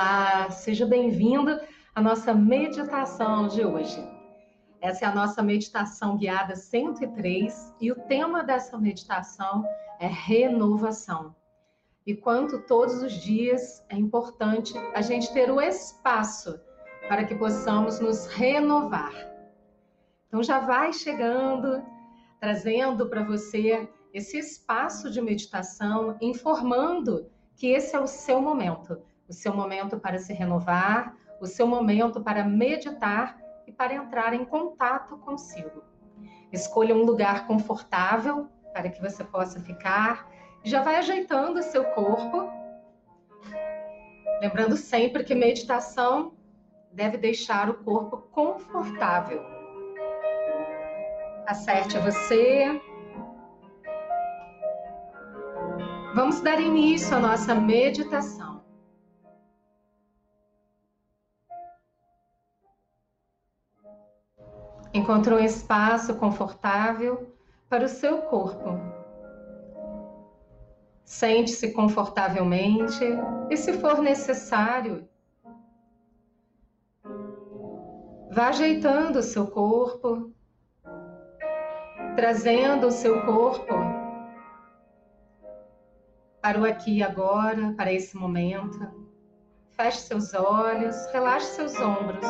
Olá, seja bem-vindo à nossa meditação de hoje. Essa é a nossa meditação guiada 103 e o tema dessa meditação é renovação. E quanto todos os dias é importante a gente ter o espaço para que possamos nos renovar. Então já vai chegando, trazendo para você esse espaço de meditação, informando que esse é o seu momento, o seu momento para se renovar, o seu momento para meditar e para entrar em contato consigo. Escolha um lugar confortável para que você possa ficar. Já vai ajeitando o seu corpo. Lembrando sempre que meditação deve deixar o corpo confortável. Acerte você, Vamos dar início à nossa meditação. Encontrou um espaço confortável para o seu corpo. Sente-se confortavelmente e, se for necessário, vá ajeitando o seu corpo, trazendo o seu corpo para o aqui e agora, para esse momento. Feche seus olhos, relaxe seus ombros.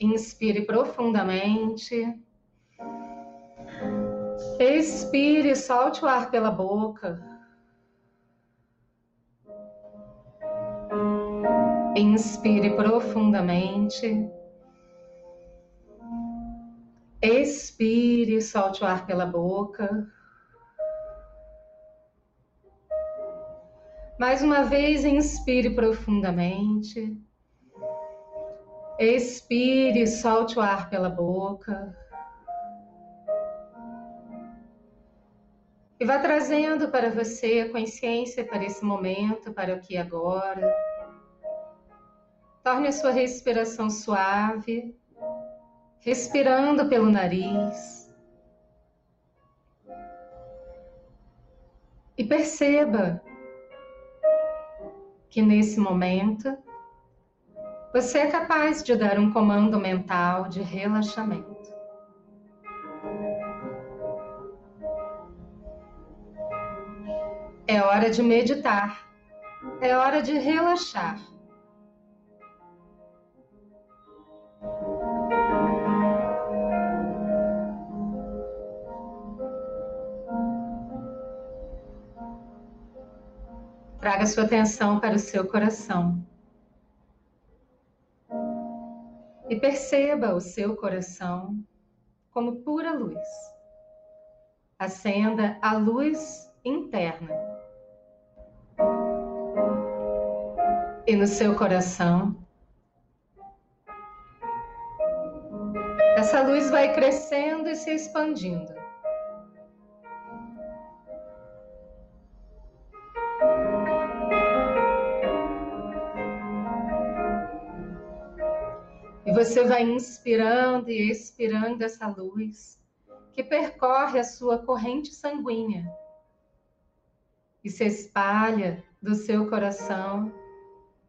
Inspire profundamente. Expire, solte o ar pela boca. Inspire profundamente. Expire, solte o ar pela boca. Mais uma vez, inspire profundamente. Expire, solte o ar pela boca. E vá trazendo para você a consciência para esse momento, para o que agora. Torne a sua respiração suave respirando pelo nariz. E perceba que nesse momento você é capaz de dar um comando mental de relaxamento. É hora de meditar, é hora de relaxar. Traga sua atenção para o seu coração. E perceba o seu coração como pura luz. Acenda a luz interna. E no seu coração, essa luz vai crescendo e se expandindo. Você vai inspirando e expirando essa luz que percorre a sua corrente sanguínea e se espalha do seu coração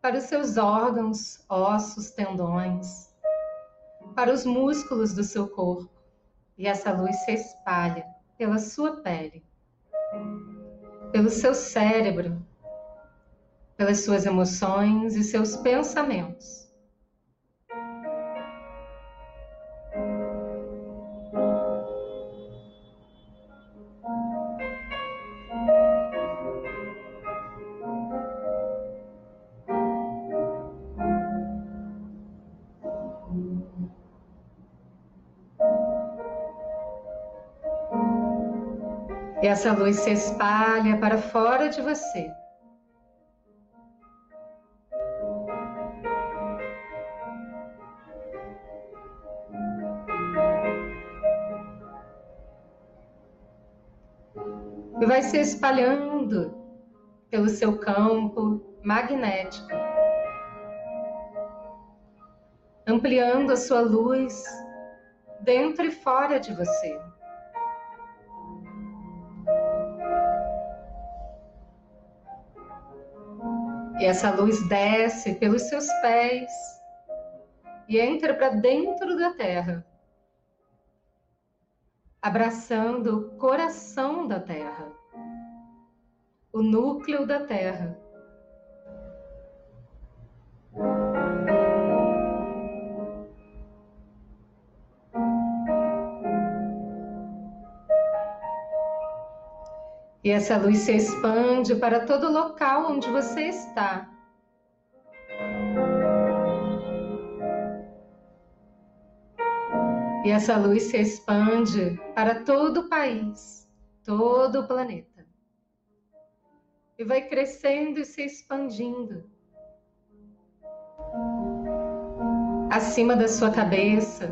para os seus órgãos, ossos, tendões, para os músculos do seu corpo. E essa luz se espalha pela sua pele, pelo seu cérebro, pelas suas emoções e seus pensamentos. Essa luz se espalha para fora de você. E vai se espalhando pelo seu campo magnético, ampliando a sua luz dentro e fora de você. Essa luz desce pelos seus pés e entra para dentro da terra, abraçando o coração da terra, o núcleo da terra. E essa luz se expande para todo local onde você está. E essa luz se expande para todo o país, todo o planeta. E vai crescendo e se expandindo. Acima da sua cabeça,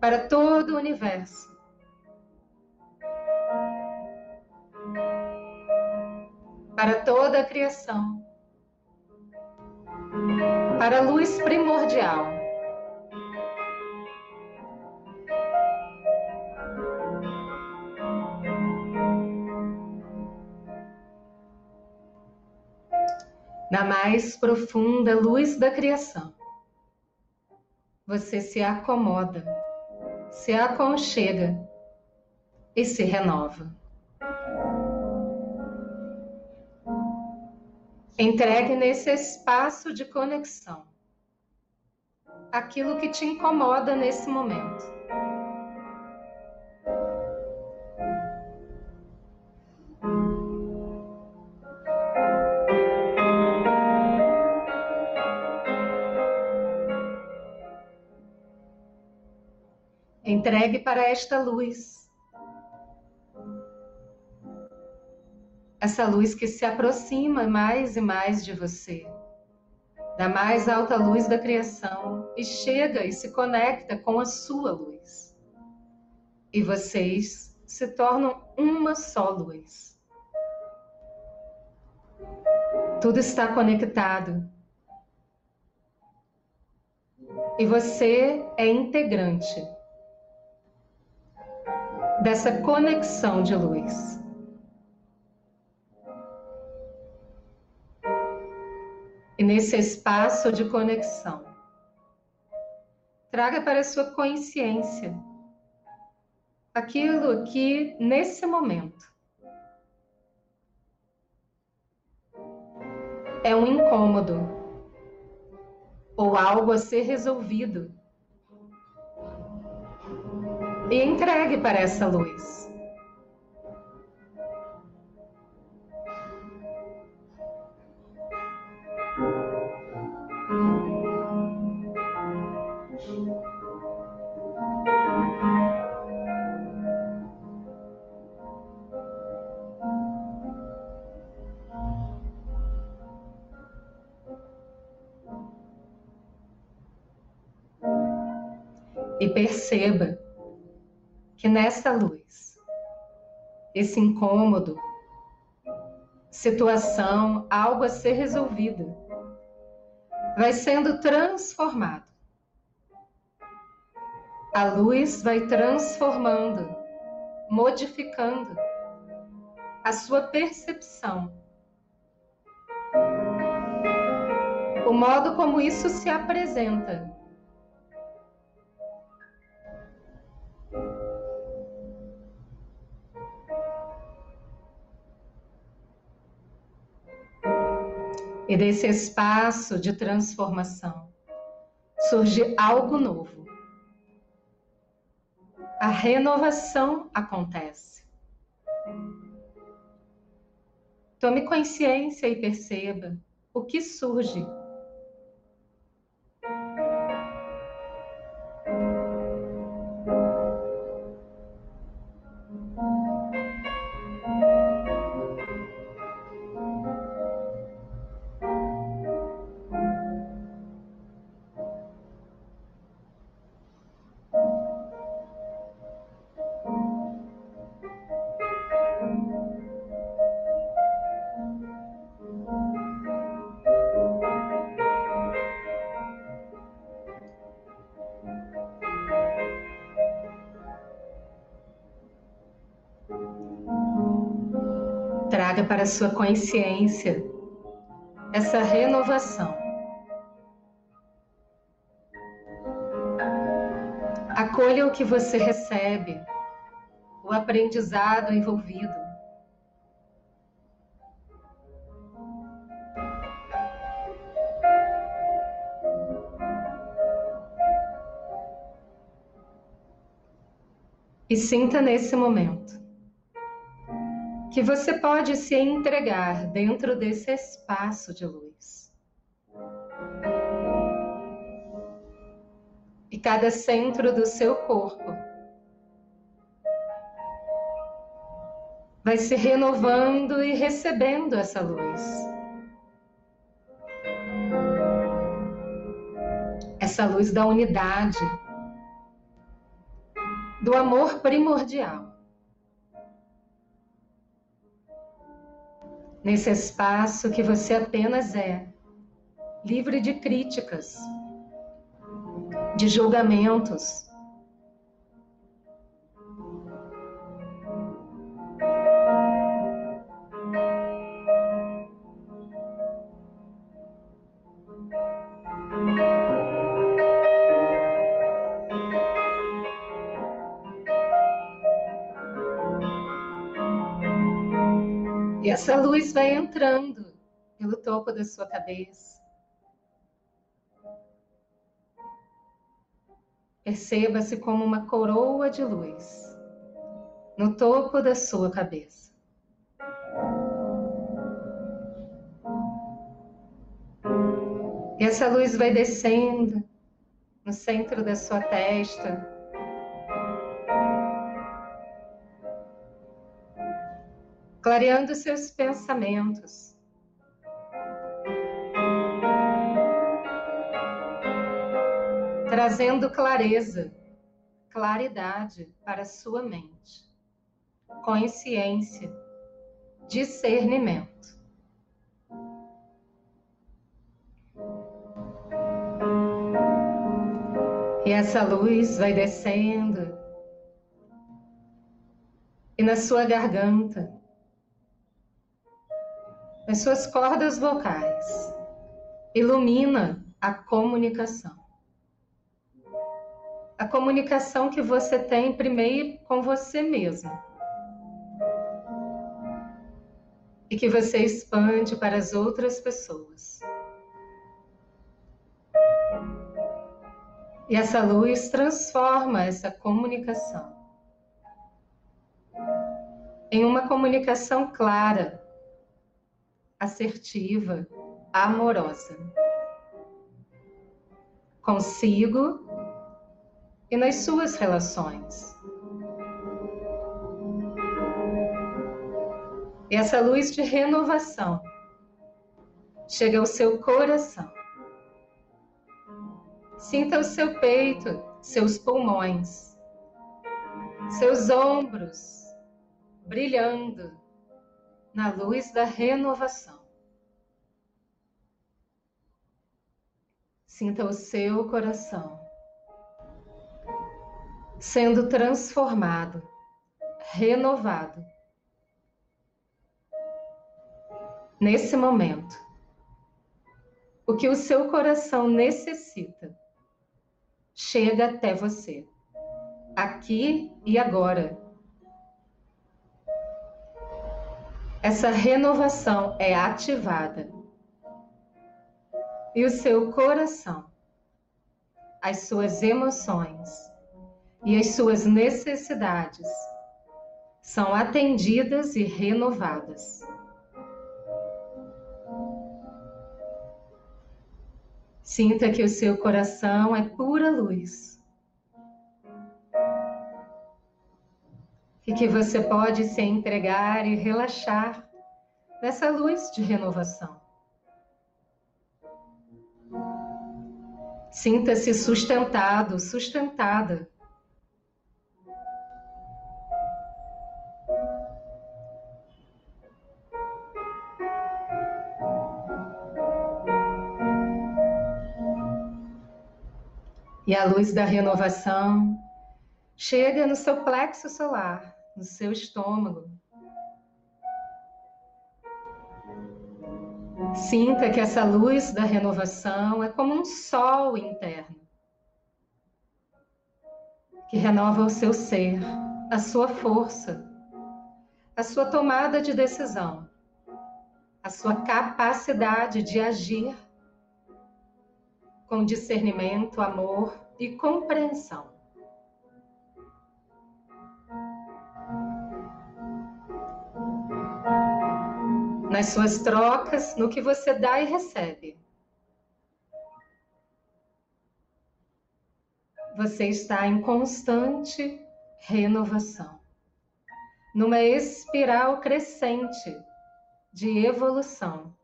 para todo o universo. Para toda a criação, para a luz primordial. Na mais profunda luz da criação, você se acomoda, se aconchega e se renova. Entregue nesse espaço de conexão aquilo que te incomoda nesse momento. Entregue para esta luz essa luz que se aproxima mais e mais de você, da mais alta luz da criação, e chega e se conecta com a sua luz. E vocês se tornam uma só luz. Tudo está conectado. E você é integrante dessa conexão de luz. Nesse espaço de conexão. Traga para a sua consciência aquilo que nesse momento é um incômodo ou algo a ser resolvido. E entregue para essa luz. Perceba que nessa luz, esse incômodo, situação, algo a ser resolvido, vai sendo transformado. A luz vai transformando, modificando a sua percepção. O modo como isso se apresenta E desse espaço de transformação surge algo novo. A renovação acontece. Tome consciência e perceba o que surge Traga para sua consciência essa renovação. Acolha o que você recebe, o aprendizado envolvido. E sinta nesse momento que você pode se entregar dentro desse espaço de luz. E cada centro do seu corpo vai se renovando e recebendo essa luz. Essa luz da unidade do amor primordial. Nesse espaço que você apenas é, livre de críticas, de julgamentos, essa luz vai entrando pelo topo da sua cabeça. Perceba-se como uma coroa de luz no topo da sua cabeça. E essa luz vai descendo no centro da sua testa, clareando seus pensamentos. Trazendo clareza, claridade para sua mente, consciência, discernimento. E essa luz vai descendo e na sua garganta nas suas cordas vocais. Ilumina a comunicação. A comunicação que você tem primeiro com você mesmo. E que você expande para as outras pessoas. E essa luz transforma essa comunicação em uma comunicação clara, assertiva, amorosa. Consigo e nas suas relações. Essa luz de renovação chega ao seu coração. Sinta o seu peito, seus pulmões, seus ombros brilhando na luz da renovação. Sinta o seu coração sendo transformado, renovado. Nesse momento, o que o seu coração necessita chega até você, aqui e agora essa renovação é ativada. E o seu coração, as suas emoções e as suas necessidades são atendidas e renovadas. Sinta que o seu coração é pura luz. E que você pode se entregar e relaxar nessa luz de renovação. Sinta-se sustentado, sustentada. E a luz da renovação chega no seu plexo solar, no seu estômago. Sinta que essa luz da renovação é como um sol interno que renova o seu ser, a sua força, a sua tomada de decisão, a sua capacidade de agir com discernimento, amor e compreensão. Nas suas trocas, no que você dá e recebe. Você está em constante renovação, numa espiral crescente de evolução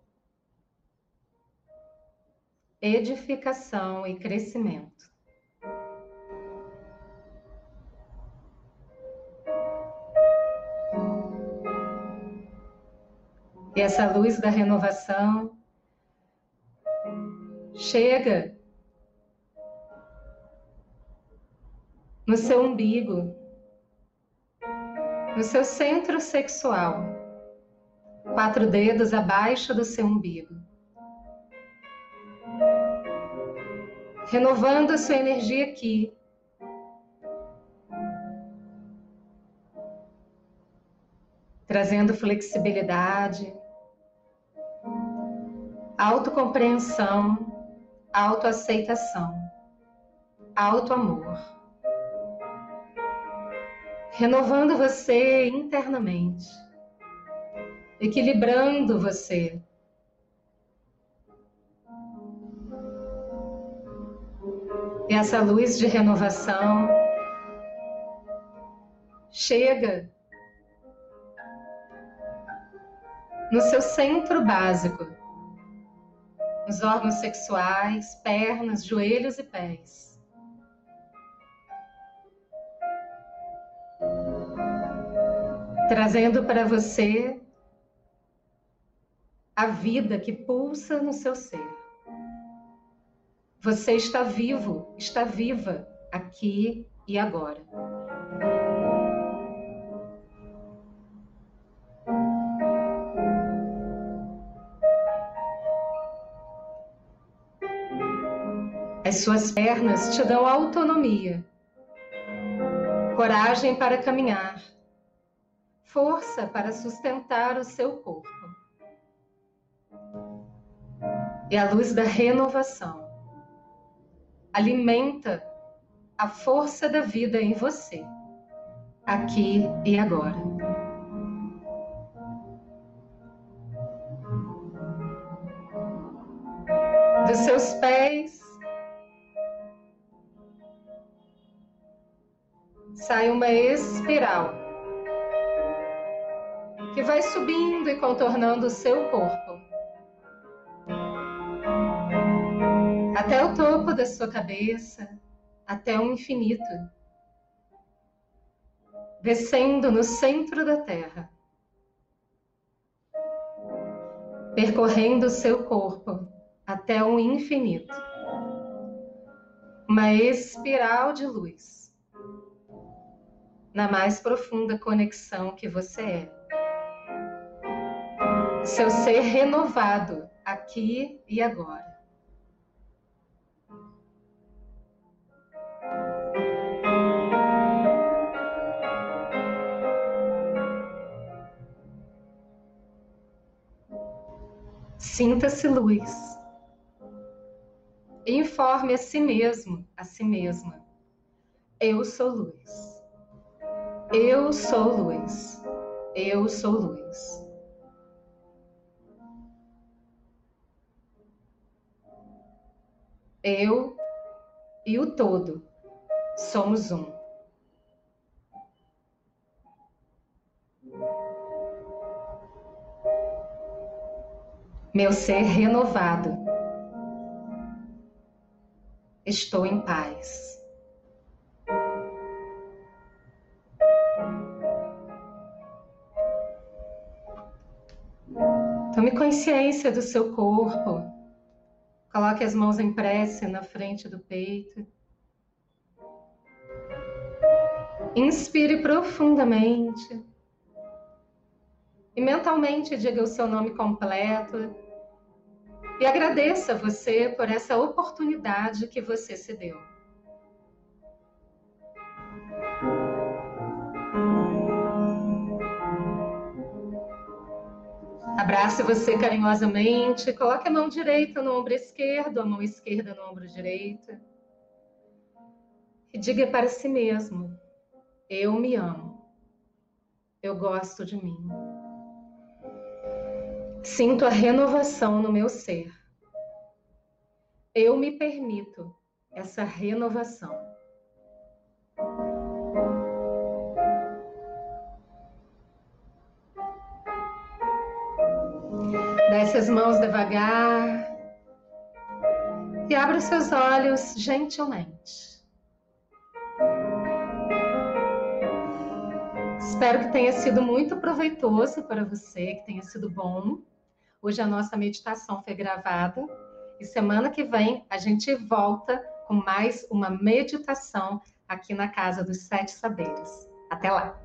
edificação e crescimento. Essa luz da renovação chega no seu umbigo, no seu centro sexual, quatro dedos abaixo do seu umbigo. renovando a sua energia aqui. Trazendo flexibilidade, autocompreensão, autoaceitação, autoamor. Renovando você internamente, equilibrando você E essa luz de renovação chega no seu centro básico, nos órgãos sexuais, pernas, joelhos e pés. Trazendo para você a vida que pulsa no seu ser. Você está vivo, está viva aqui e agora. Suas pernas te dão autonomia, coragem para caminhar, força para sustentar o seu corpo. E a luz da renovação alimenta a força da vida em você, aqui e agora. Dos seus pés sai uma espiral que vai subindo e contornando o seu corpo. até o topo da sua cabeça, até o infinito, descendo no centro da Terra, percorrendo o seu corpo até o infinito. Uma espiral de luz na mais profunda conexão que você é. Seu ser renovado aqui e agora. Sinta-se luz. Informe a si mesmo, a si mesma. Eu sou luz. Eu sou luz. Eu sou luz. Eu e o todo somos um. meu ser renovado. Estou em paz. Consciência do seu corpo. Coloque as mãos em prece na frente do peito. Inspire profundamente. E mentalmente diga o seu nome completo E agradeça você por essa oportunidade que você se deu. Abrace você carinhosamente, coloque a mão direita no ombro esquerdo, a mão esquerda no ombro direito. E diga para si mesmo: Eu me amo. Eu gosto de mim. Sinto a renovação no meu ser. Eu me permito essa renovação. Desce as mãos devagar e abra os seus olhos gentilmente. Espero que tenha sido muito proveitoso para você, que tenha sido bom. Hoje a nossa meditação foi gravada e semana que vem a gente volta com mais uma meditação aqui na Casa dos Sete Saberes. Até lá!